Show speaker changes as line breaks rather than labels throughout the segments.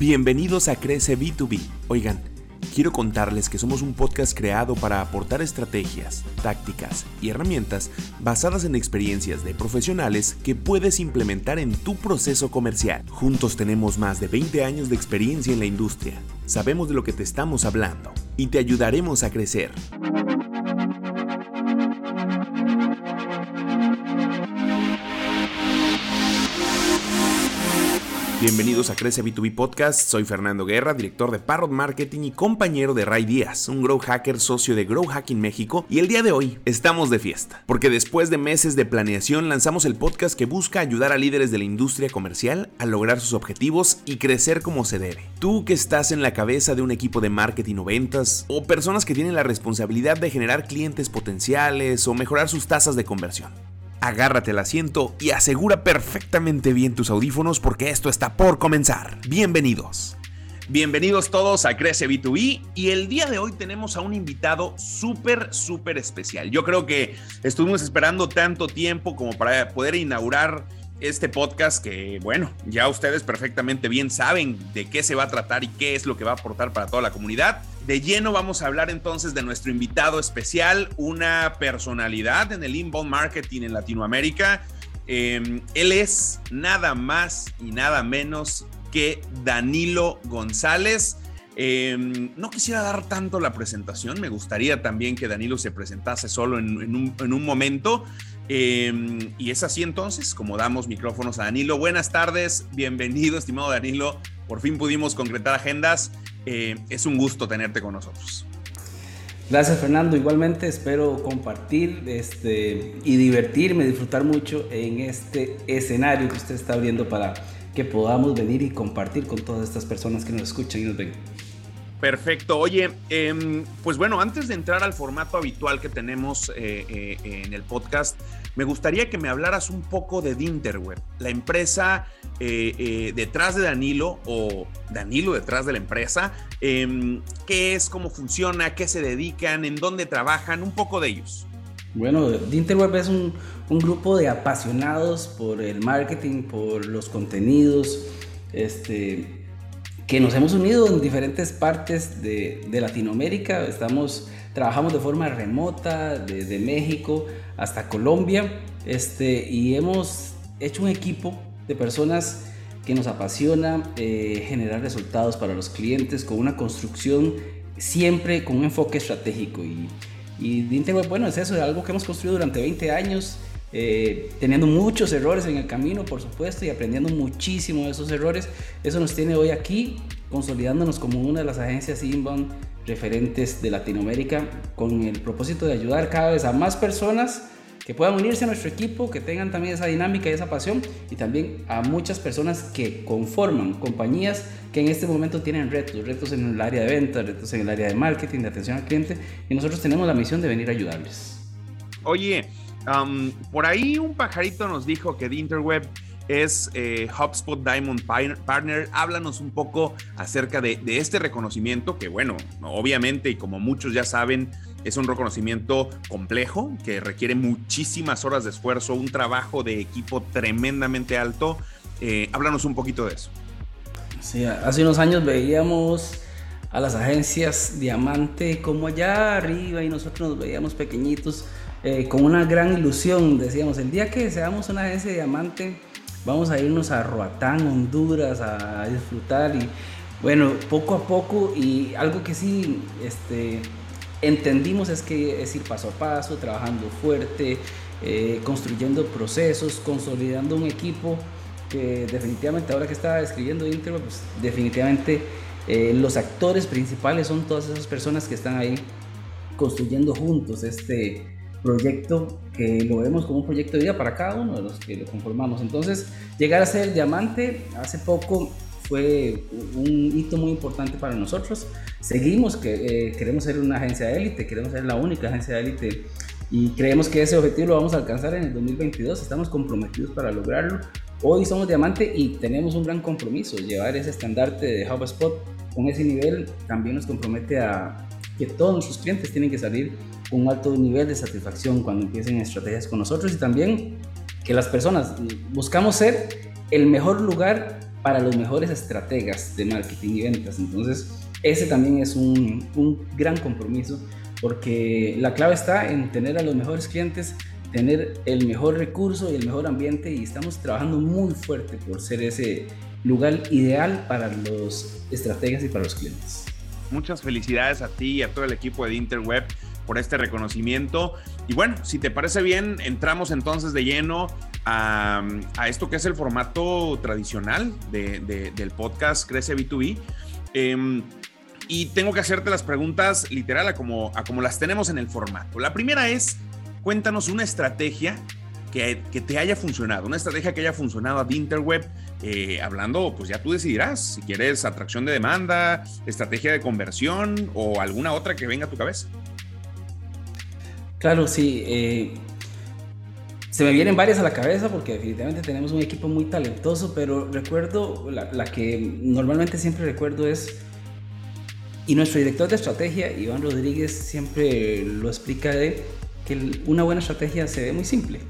Bienvenidos a Crece B2B. Oigan, quiero contarles que somos un podcast creado para aportar estrategias, tácticas y herramientas basadas en experiencias de profesionales que puedes implementar en tu proceso comercial. Juntos tenemos más de 20 años de experiencia en la industria, sabemos de lo que te estamos hablando y te ayudaremos a crecer. Bienvenidos a Crece B2B Podcast, soy Fernando Guerra, director de Parrot Marketing y compañero de Ray Díaz, un Grow Hacker socio de Grow Hacking México. Y el día de hoy estamos de fiesta, porque después de meses de planeación lanzamos el podcast que busca ayudar a líderes de la industria comercial a lograr sus objetivos y crecer como se debe. Tú que estás en la cabeza de un equipo de marketing o ventas, o personas que tienen la responsabilidad de generar clientes potenciales o mejorar sus tasas de conversión agárrate el asiento y asegura perfectamente bien tus audífonos porque esto está por comenzar. Bienvenidos. Bienvenidos todos a Crece B2B y el día de hoy tenemos a un invitado súper, súper especial. Yo creo que estuvimos esperando tanto tiempo como para poder inaugurar este podcast que, bueno, ya ustedes perfectamente bien saben de qué se va a tratar y qué es lo que va a aportar para toda la comunidad. De lleno vamos a hablar entonces de nuestro invitado especial, una personalidad en el inbound marketing en Latinoamérica. Em, él es nada más y nada menos que Danilo González. Em, no quisiera dar tanto la presentación, me gustaría también que Danilo se presentase solo en, un, en un, momento. Em, y es así entonces, como damos micrófonos a Danilo. Buenas tardes, bienvenido, estimado Danilo. Por fin pudimos concretar agendas. Eh, es un gusto tenerte con nosotros.
Gracias Fernando, igualmente espero compartir este, y divertirme, disfrutar mucho en este escenario que usted está abriendo para que podamos venir y compartir con todas estas personas que nos escuchan y nos ven.
Perfecto. Oye, em, pues bueno, antes de entrar al formato habitual que tenemos eh, eh, en el podcast, me gustaría que me hablaras un poco de Dinterweb, la empresa eh, detrás de Danilo o Danilo detrás de la empresa. Em, ¿Qué es, cómo funciona, qué se dedican, en dónde trabajan? Un poco de ellos.
Bueno, Dinterweb es un, un grupo de apasionados por el marketing, por los contenidos, este, que nos hemos unido en diferentes partes de, Latinoamérica. Estamos, trabajamos de forma remota, desde México hasta Colombia, este, y hemos hecho un equipo de personas que nos apasiona eh, generar resultados para los clientes con una construcción siempre con un enfoque estratégico. Y, y bueno, es eso, es algo que hemos construido durante 20 años eh, teniendo muchos errores en el camino, por supuesto, y aprendiendo muchísimo de esos errores. Eso nos tiene hoy aquí, consolidándonos como una de las agencias inbound referentes de Latinoamérica, con el propósito de ayudar cada vez a más personas que puedan unirse a nuestro equipo, que tengan también esa dinámica y esa pasión, y también a muchas personas que conforman compañías que en este momento tienen retos, retos en el área de ventas, retos en el área de marketing, de atención al cliente, y nosotros tenemos la misión de venir a ayudarles.
Oye, por ahí un pajarito nos dijo que de Interweb es eh, HubSpot Diamond Partner. Háblanos un poco acerca de, este reconocimiento que, bueno, obviamente y como muchos ya saben, es un reconocimiento complejo que requiere muchísimas horas de esfuerzo, un trabajo de equipo tremendamente alto. Eh, háblanos un poquito de eso.
Sí, hace unos años veíamos a las agencias Diamante como allá arriba y nosotros nos veíamos pequeñitos eh, con una gran ilusión. Decíamos, el día que seamos una agencia de diamante, vamos a irnos a Roatán, Honduras, a disfrutar. Y bueno, poco a poco, y algo que sí este, entendimos es que es ir paso a paso, trabajando fuerte, eh, construyendo procesos, consolidando un equipo que definitivamente ahora que estaba escribiendo Inter, pues definitivamente eh, los actores principales son todas esas personas que están ahí construyendo juntos este, proyecto que lo vemos como un proyecto de vida para cada uno de los que lo conformamos. Entonces, llegar a ser diamante hace poco fue un hito muy importante para nosotros. Seguimos que eh, queremos ser una agencia de élite, queremos ser la única agencia de élite y creemos que ese objetivo lo vamos a alcanzar en el 2022. Estamos comprometidos para lograrlo. Hoy somos diamante y tenemos un gran compromiso. Llevar ese estandarte de HubSpot con ese nivel también nos compromete a que todos nuestros clientes tienen que salir un alto nivel de satisfacción cuando empiecen estrategias con nosotros y también que las personas buscamos ser el mejor lugar para los mejores estrategas de marketing y ventas. Entonces, ese también es un, un gran compromiso porque la clave está en tener a los mejores clientes, tener el mejor recurso y el mejor ambiente y estamos trabajando muy fuerte por ser ese lugar ideal para los estrategas y para los clientes.
Muchas felicidades a ti y a todo el equipo de Interweb por este reconocimiento. Y bueno, si te parece bien, entramos entonces de lleno a, esto que es el formato tradicional del podcast Crece B2B. Em, y tengo que hacerte las preguntas literal a como, como las tenemos en el formato. La primera es, cuéntanos una estrategia que, te haya funcionado, una estrategia que haya funcionado a Interweb, eh, hablando, pues ya tú decidirás si quieres atracción de demanda, estrategia de conversión o alguna otra que venga a tu cabeza.
Claro, sí. Eh, se me vienen varias a la cabeza porque definitivamente tenemos un equipo muy talentoso, pero recuerdo, la, que normalmente siempre recuerdo es, y nuestro director de estrategia, Iván Rodríguez, siempre lo explica de que una buena estrategia se ve muy simple.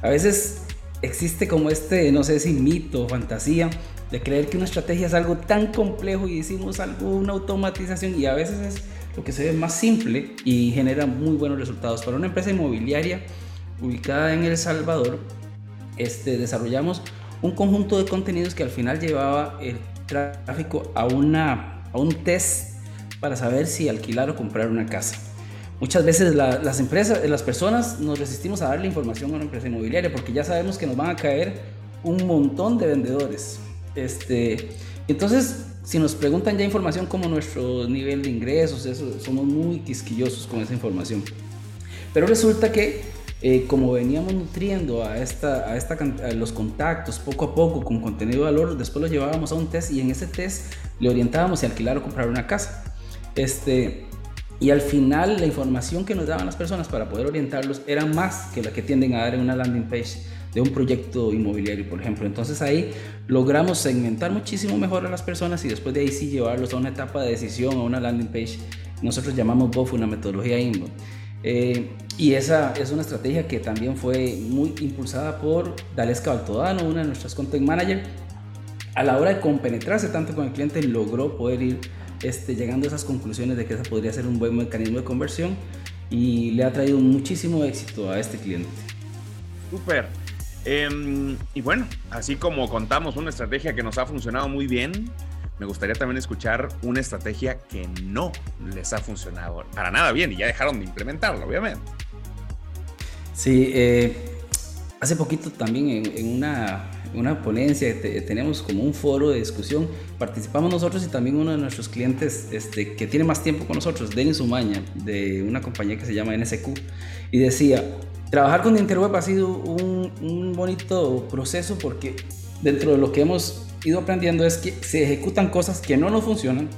A veces existe como este, no sé si mito fantasía, de creer que una estrategia es algo tan complejo y hicimos algo, una automatización, y a veces es lo que se ve más simple y genera muy buenos resultados. Para una empresa inmobiliaria ubicada en El Salvador, este, desarrollamos un conjunto de contenidos que al final llevaba el tráfico a, una, a un test para saber si alquilar o comprar una casa. Muchas veces las empresas, las personas nos resistimos a darle información a una empresa inmobiliaria porque ya sabemos que nos van a caer un montón de vendedores. Este, entonces, si nos preguntan ya información como nuestro nivel de ingresos, eso, somos muy quisquillosos con esa información. Pero resulta que eh, como veníamos nutriendo a, esta, a, esta, a los contactos poco a poco con contenido de valor, después lo llevábamos a un test y en ese test le orientábamos si alquilar o comprar una casa. Este, y al final la información que nos daban las personas para poder orientarlos era más que la que tienden a dar en una landing page de un proyecto inmobiliario, por ejemplo. Entonces ahí logramos segmentar muchísimo mejor a las personas y después de ahí sí llevarlos a una etapa de decisión, a una landing page. Nosotros llamamos BOF, una metodología inbound. Eh, y esa es una estrategia que también fue muy impulsada por Daleska Baltodano, una de nuestras content manager. A la hora de compenetrarse tanto con el cliente, logró poder ir este, llegando a esas conclusiones de que esa podría ser un buen mecanismo de conversión y le ha traído muchísimo éxito a este cliente.
Súper. Em, y bueno, así como contamos una estrategia que nos ha funcionado muy bien, me gustaría también escuchar una estrategia que no les ha funcionado para nada bien y ya dejaron de implementarla, obviamente.
Sí, eh, hace poquito también en, una, una, ponencia tenemos como un foro de discusión, participamos nosotros y también uno de nuestros clientes este, que tiene más tiempo con nosotros, Denis Umaña, de una compañía que se llama NSQ, y decía, trabajar con Interweb ha sido un, bonito proceso porque dentro de lo que hemos ido aprendiendo es que se ejecutan cosas que no nos funcionan,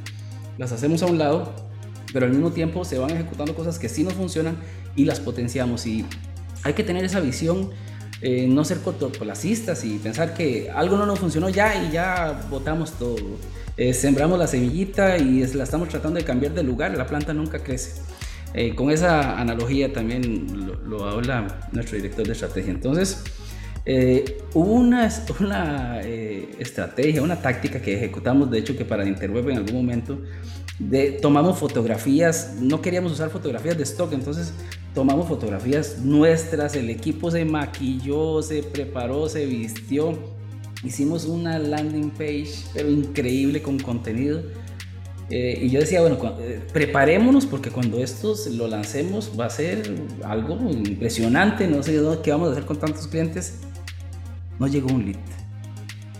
las hacemos a un lado, pero al mismo tiempo se van ejecutando cosas que sí nos funcionan y las potenciamos. Y hay que tener esa visión, eh, no ser cortoplacistas y pensar que algo no nos funcionó ya y ya botamos todo. Eh, sembramos la semillita y la estamos tratando de cambiar de lugar, la planta nunca crece. Eh, con esa analogía también lo, habla nuestro director de estrategia. Entonces, hubo una, una estrategia, una táctica que ejecutamos, de hecho que para Interweb en algún momento, de, tomamos fotografías, no queríamos usar fotografías de stock, entonces tomamos fotografías nuestras, el equipo se maquilló, se preparó, se vistió, hicimos una landing page, pero increíble con contenido. Eh, y yo decía, bueno, eh, preparémonos porque cuando esto lo lancemos va a ser algo impresionante, no sé qué vamos a hacer con tantos clientes. No llegó un lead,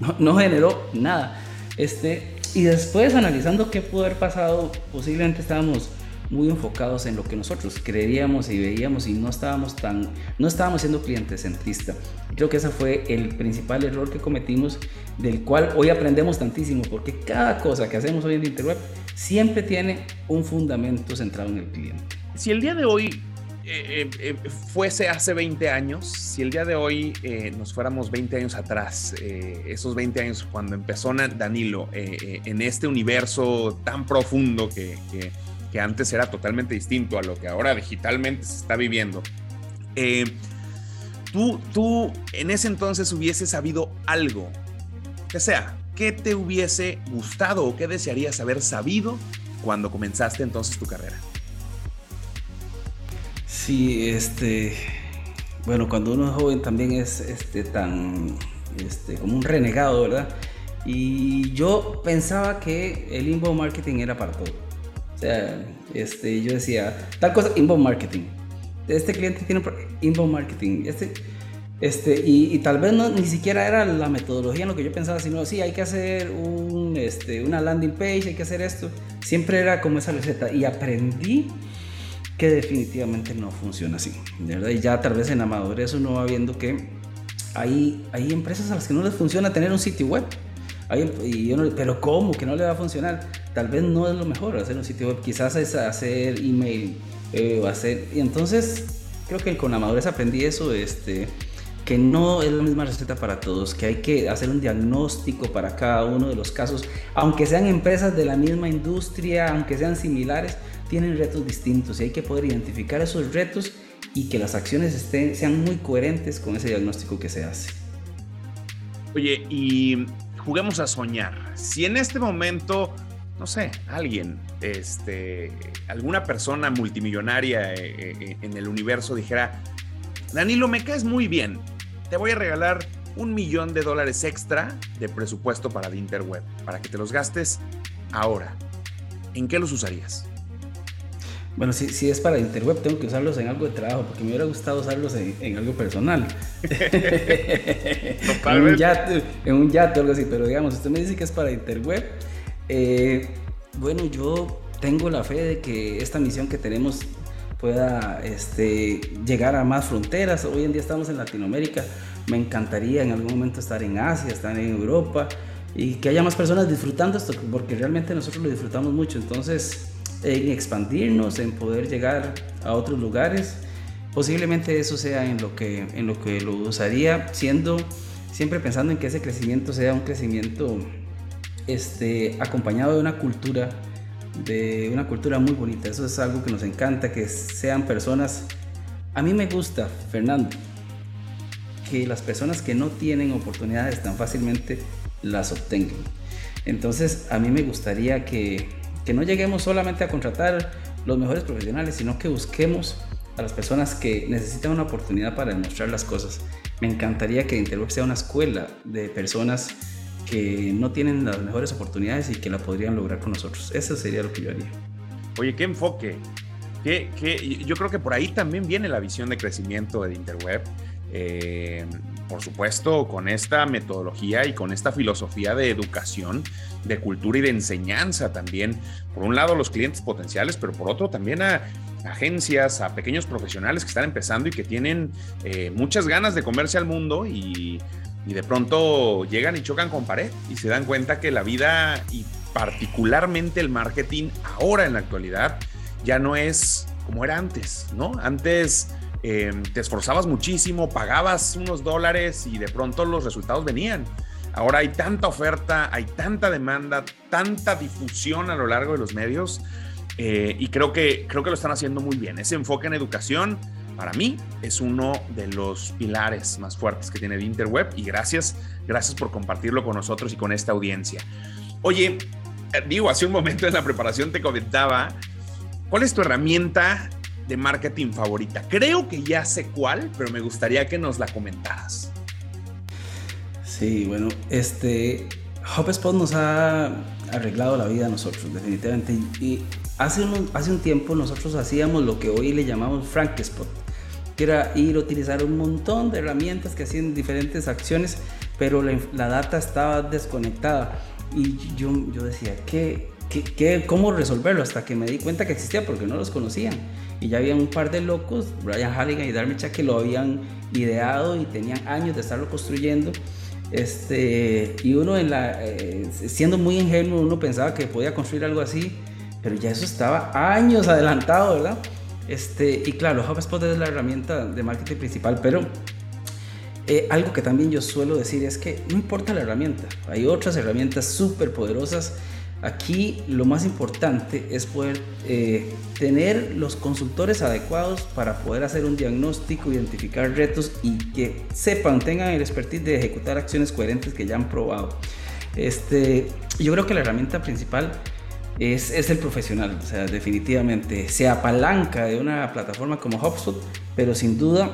no, no generó nada. Este, y después analizando qué pudo haber pasado, posiblemente estábamos muy enfocados en lo que nosotros creeríamos y veíamos y no estábamos tan, no estábamos siendo cliente centrista. Creo que ese fue el principal error que cometimos, del cual hoy aprendemos tantísimo, porque cada cosa que hacemos hoy en Interweb siempre tiene un fundamento centrado en el cliente.
Si el día de hoy eh, eh, eh, fuese hace 20 años, si el día de hoy nos fuéramos 20 años atrás, esos 20 años cuando empezó Danilo en este universo tan profundo que, que que antes era totalmente distinto a lo que ahora digitalmente se está viviendo. Eh, tú, tú en ese entonces hubiese sabido algo, que sea, ¿qué te hubiese gustado o qué desearías haber sabido cuando comenzaste entonces tu carrera?
Sí, este, bueno, cuando uno es joven también es este, tan, este, como un renegado, ¿verdad? Y yo pensaba que el inbound marketing era para todo. O sea, este, yo decía, tal cosa, inbound marketing. Este cliente tiene inbound marketing. Este, este, y, tal vez no, ni siquiera era la metodología en lo que yo pensaba, sino sí, hay que hacer un, este, una landing page, hay que hacer esto. Siempre era como esa receta. Y aprendí que definitivamente no funciona así. ¿verdad? Y ya tal vez en la madurez uno va viendo que hay, hay empresas a las que no les funciona tener un sitio web. y pero ¿cómo? Que no le va a funcionar. Tal vez no es lo mejor hacer un sitio web. Quizás es hacer email eh, hacer... Y entonces creo que con la madurez aprendí eso. Este, que no es la misma receta para todos, que hay que hacer un diagnóstico para cada uno de los casos, aunque sean empresas de la misma industria, aunque sean similares, tienen retos distintos y hay que poder identificar esos retos y que las acciones estén, sean muy coherentes con ese diagnóstico que se hace.
Oye, y juguemos a soñar. Si en este momento, no sé, alguien, este, alguna persona multimillonaria eh, eh, en el universo dijera, Danilo, me caes muy bien, te voy a regalar un millón de dólares extra de presupuesto para el Interweb, para que te los gastes ahora. ¿En qué los usarías?
Bueno, si, si es para Interweb, tengo que usarlos en algo de trabajo, porque me hubiera gustado usarlos en, algo personal. en, un yate, en un yate o algo así, pero digamos, usted me dice que es para Interweb. Eh, bueno, yo tengo la fe de que esta misión que tenemos pueda este, llegar a más fronteras. Hoy en día estamos en Latinoamérica, me encantaría en algún momento estar en Asia, estar en Europa y que haya más personas disfrutando esto, porque realmente nosotros lo disfrutamos mucho. Entonces, en expandirnos, en poder llegar a otros lugares, posiblemente eso sea en lo que, en lo, que lo usaría, siendo siempre pensando en que ese crecimiento sea un crecimiento este, acompañado de una cultura de una cultura muy bonita. Eso es algo que nos encanta, que sean personas... A mí me gusta, Fernando, que las personas que no tienen oportunidades tan fácilmente las obtengan. Entonces, a mí me gustaría que, que no lleguemos solamente a contratar los mejores profesionales, sino que busquemos a las personas que necesitan una oportunidad para demostrar las cosas. Me encantaría que Interweb sea una escuela de personas que no tienen las mejores oportunidades y que la podrían lograr con nosotros. Eso sería lo que yo haría.
Oye, qué enfoque. ¿Qué, qué? Yo creo que por ahí también viene la visión de crecimiento de Interweb. Eh, por supuesto, con esta metodología y con esta filosofía de educación, de cultura y de enseñanza también. Por un lado, los clientes potenciales, pero por otro también a agencias, a pequeños profesionales que están empezando y que tienen eh, muchas ganas de comerse al mundo y y de pronto llegan y chocan con pared y se dan cuenta que la vida y particularmente el marketing ahora en la actualidad ya no es como era antes, ¿no? Antes eh, te esforzabas muchísimo, pagabas unos dólares y de pronto los resultados venían. Ahora hay tanta oferta, hay tanta demanda, tanta difusión a lo largo de los medios eh, y creo que, creo que lo están haciendo muy bien. Ese enfoque en educación para mí es uno de los pilares más fuertes que tiene Interweb y gracias, gracias por compartirlo con nosotros y con esta audiencia. Oye, eh, digo, hace un momento en la preparación te comentaba, ¿cuál es tu herramienta de marketing favorita? Creo que ya sé cuál, pero me gustaría que nos la comentaras.
Sí, bueno, este HubSpot nos ha arreglado la vida a nosotros, definitivamente. Y hace un, hace un tiempo nosotros hacíamos lo que hoy le llamamos Frankspot que era ir a utilizar un montón de herramientas que hacían diferentes acciones, pero la, data estaba desconectada. Y yo, yo decía, ¿qué, qué, cómo resolverlo? Hasta que me di cuenta que existía porque no los conocían. Y ya había un par de locos, Brian Halligan y Darby que lo habían ideado y tenían años de estarlo construyendo. Este, y uno en la, eh, siendo muy ingenuo, uno pensaba que podía construir algo así, pero ya eso estaba años adelantado, ¿verdad? Este, y claro, HubSpot es la herramienta de marketing principal, pero eh, algo que también yo suelo decir es que no importa la herramienta, hay otras herramientas súper poderosas. Aquí lo más importante es poder eh, tener los consultores adecuados para poder hacer un diagnóstico, identificar retos y que sepan, tengan el expertise de ejecutar acciones coherentes que ya han probado. Este, yo creo que la herramienta principal es, es, el profesional, o sea, definitivamente se apalanca de una plataforma como HubSpot, pero sin duda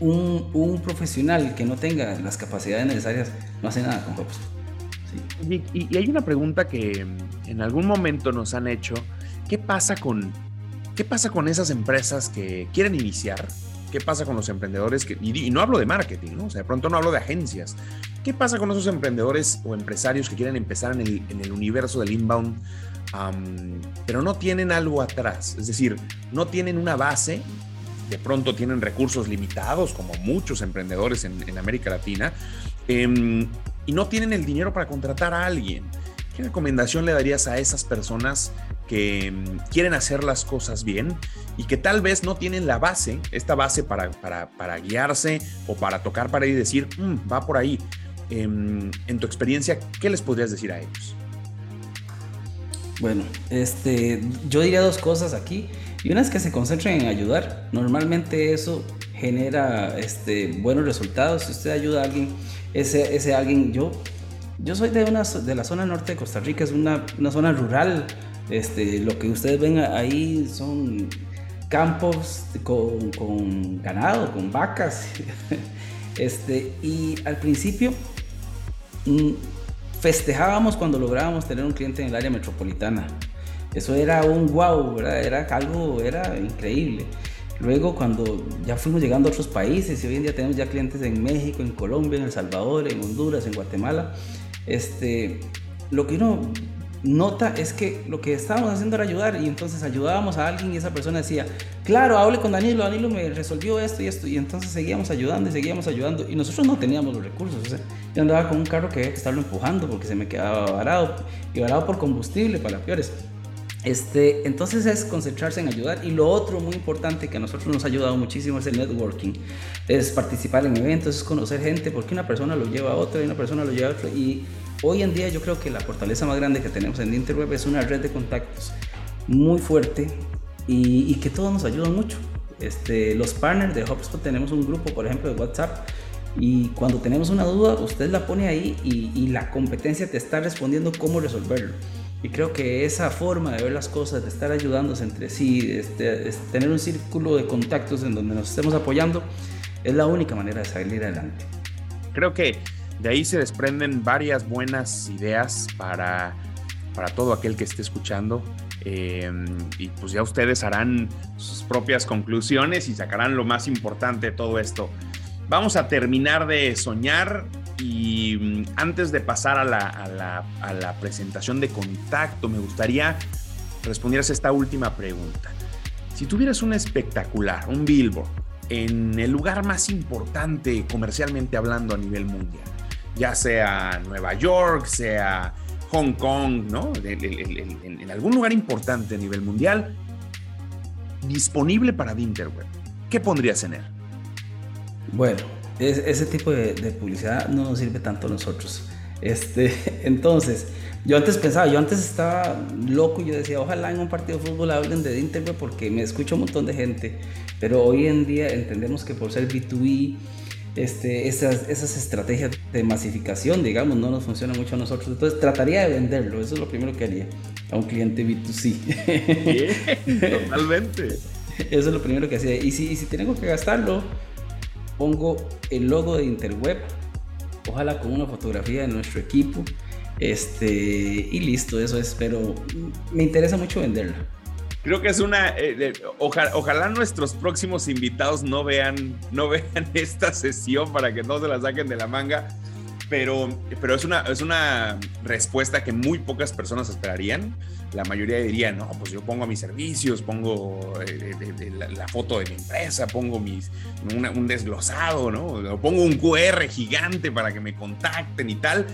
un, un, profesional que no tenga las capacidades necesarias no hace nada con HubSpot.
Y, y, hay una pregunta que en algún momento nos han hecho, ¿qué pasa con, qué pasa con esas empresas que quieren iniciar? ¿Qué pasa con los emprendedores? Y, no hablo de marketing. O sea, de pronto no hablo de agencias. ¿Qué pasa con esos emprendedores o empresarios que quieren empezar en el, universo del inbound, um, pero no tienen algo atrás? Es decir, no tienen una base, de pronto tienen recursos limitados, como muchos emprendedores en, en América Latina, eh, y no tienen el dinero para contratar a alguien. ¿Qué recomendación le darías a esas personas que mm, quieren hacer las cosas bien y que tal vez no tienen la base, esta base para, para, para guiarse o para tocar para ir y decir, mm, va por ahí? en tu experiencia, ¿qué les podrías decir a ellos?
Bueno, este, yo diría dos cosas aquí. Y una es que se concentren en ayudar. Normalmente eso genera este, buenos resultados. Si usted ayuda a alguien, ese, ese alguien, yo, yo soy de, una, de la zona norte de Costa Rica, es una, una zona rural. Este, lo que ustedes ven ahí son campos con, con ganado, con vacas. Este, y al principio Mm, festejábamos cuando lográbamos tener un cliente en el área metropolitana. Eso era un wow, era algo, era increíble. Luego cuando ya fuimos llegando a otros países y hoy en día tenemos ya clientes en México, en Colombia, en El Salvador, en Honduras, en Guatemala, este, lo que uno nota es que lo que estábamos haciendo era ayudar y entonces ayudábamos a alguien y esa persona decía, claro, hable con Danilo, Danilo me resolvió esto y esto y entonces seguíamos ayudando y seguíamos ayudando y nosotros no teníamos los recursos, yo andaba con un carro que había que estarlo empujando porque se me quedaba varado y varado por combustible para peores. Este, entonces es concentrarse en ayudar y lo otro muy importante que a nosotros nos ha ayudado muchísimo es el networking, es participar en eventos, es conocer gente porque una persona lo lleva a otra y una persona lo lleva a otra y Hoy en día yo creo que la fortaleza más grande que tenemos en Interweb es una red de contactos muy fuerte y, que todos nos ayudan mucho. Este, los partners de HubSpot tenemos un grupo, por ejemplo, de WhatsApp y cuando tenemos una duda, usted la pone ahí y, la competencia te está respondiendo cómo resolverlo. Y creo que esa forma de ver las cosas, de estar ayudándose entre sí, este, tener un círculo de contactos en donde nos estemos apoyando, es la única manera de salir adelante.
Creo que de ahí se desprenden varias buenas ideas para, para todo aquel que esté escuchando. Eh, y pues ya ustedes harán sus propias conclusiones y sacarán lo más importante de todo esto. Vamos a terminar de soñar y mm, antes de pasar a la, a la, presentación de contacto, me gustaría respondieras esta última pregunta. Si tuvieras un espectacular, un billboard, en el lugar más importante comercialmente hablando a nivel mundial, ya sea Nueva York, sea Hong Kong, ¿no? En, algún lugar importante a nivel mundial, disponible para Dinterweb. ¿Qué pondrías en él?
Bueno, ese tipo de, publicidad no nos sirve tanto a nosotros. Este, entonces, yo antes pensaba, yo antes estaba loco y yo decía, ojalá en un partido de fútbol hablen de Dinterweb porque me escucha un montón de gente, pero hoy en día entendemos que por ser B2B, este, esas, esas estrategias de masificación, digamos, no nos funcionan mucho a nosotros. Entonces trataría de venderlo, eso es lo primero que haría a un cliente
B2C. totalmente.
Eso es lo primero que hacía. Y si, si tengo que gastarlo, pongo el logo de Interweb, ojalá con una fotografía de nuestro equipo. Este, y listo, eso es. Pero me interesa mucho venderlo.
Creo que es una. Eh, ojalá nuestros próximos invitados no vean, no vean esta sesión para que no se la saquen de la manga. Pero, pero es, una, es una respuesta que muy pocas personas esperarían. La mayoría diría, no, pues yo pongo mis servicios, pongo eh, la, foto de mi empresa, pongo mis, un desglosado, ¿no? O pongo un QR gigante para que me contacten y tal.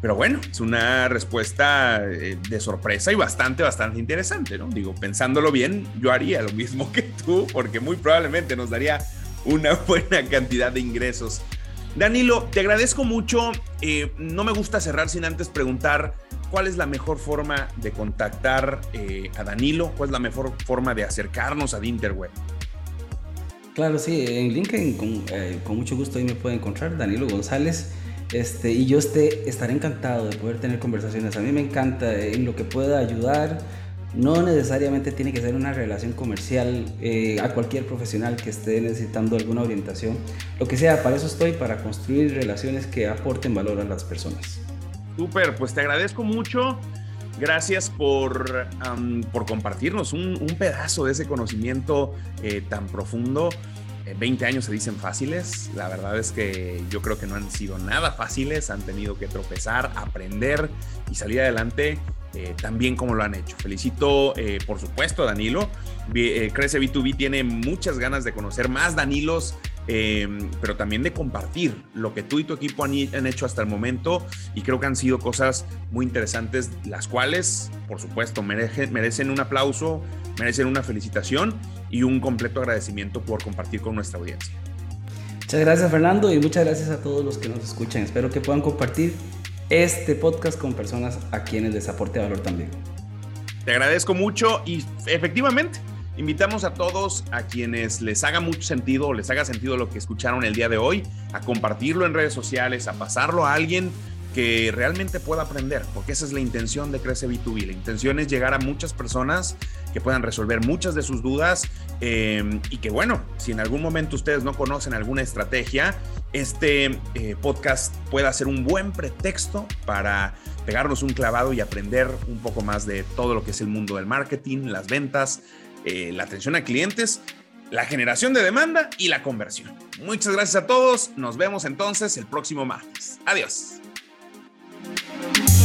Pero bueno, es una respuesta eh, de sorpresa y bastante, bastante interesante, ¿no? Digo, pensándolo bien, yo haría lo mismo que tú, porque muy probablemente nos daría una buena cantidad de ingresos. Danilo, te agradezco mucho. Eh, no me gusta cerrar sin antes preguntar cuál es la mejor forma de contactar eh, a Danilo, cuál es la mejor forma de acercarnos a Dinterweb.
Claro, sí, en LinkedIn con, con mucho gusto ahí me puede encontrar Danilo González. Este, y yo esté, estaré encantado de poder tener conversaciones. A mí me encanta en lo que pueda ayudar. No necesariamente tiene que ser una relación comercial eh, a cualquier profesional que esté necesitando alguna orientación. Lo que sea, para eso estoy, para construir relaciones que aporten valor a las personas.
Súper, pues te agradezco mucho. Gracias por, por compartirnos un, pedazo de ese conocimiento eh, tan profundo. 20 eh, años se dicen fáciles, la verdad es que yo creo que no han sido nada fáciles, han tenido que tropezar, aprender y salir adelante eh, tan bien como lo han hecho. Felicito, por supuesto, a Danilo. Crece B2B tiene muchas ganas de conocer más Danilos Em, pero también de compartir lo que tú y tu equipo han, hecho hasta el momento y creo que han sido cosas muy interesantes, las cuales, por supuesto, merecen un aplauso, merecen una felicitación y un completo agradecimiento por compartir con nuestra audiencia.
Muchas gracias Fernando y muchas gracias a todos los que nos escuchan. Espero que puedan compartir este podcast con personas a quienes les aporte valor también.
Te agradezco mucho y efectivamente Invitamos a todos a quienes les haga mucho sentido o les haga sentido lo que escucharon el día de hoy, a compartirlo en redes sociales, a pasarlo a alguien que realmente pueda aprender, porque esa es la intención de Crece B2B. La intención es llegar a muchas personas que puedan resolver muchas de sus dudas em, y que bueno, si en algún momento ustedes no conocen alguna estrategia, este eh, podcast pueda ser un buen pretexto para pegarnos un clavado y aprender un poco más de todo lo que es el mundo del marketing, las ventas, eh, la atención a clientes, la generación de demanda y la conversión. Muchas gracias a todos. Nos vemos entonces el próximo martes. Adiós.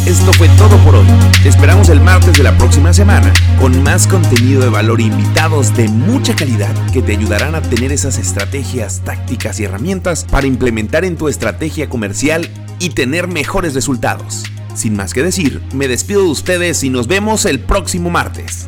Esto fue todo por hoy. Te esperamos el martes de la próxima semana con más contenido de valor e invitados de mucha calidad que te ayudarán a tener esas estrategias, tácticas y herramientas para implementar en tu estrategia comercial y tener mejores resultados. Sin más que decir, me despido de ustedes y nos vemos el próximo martes.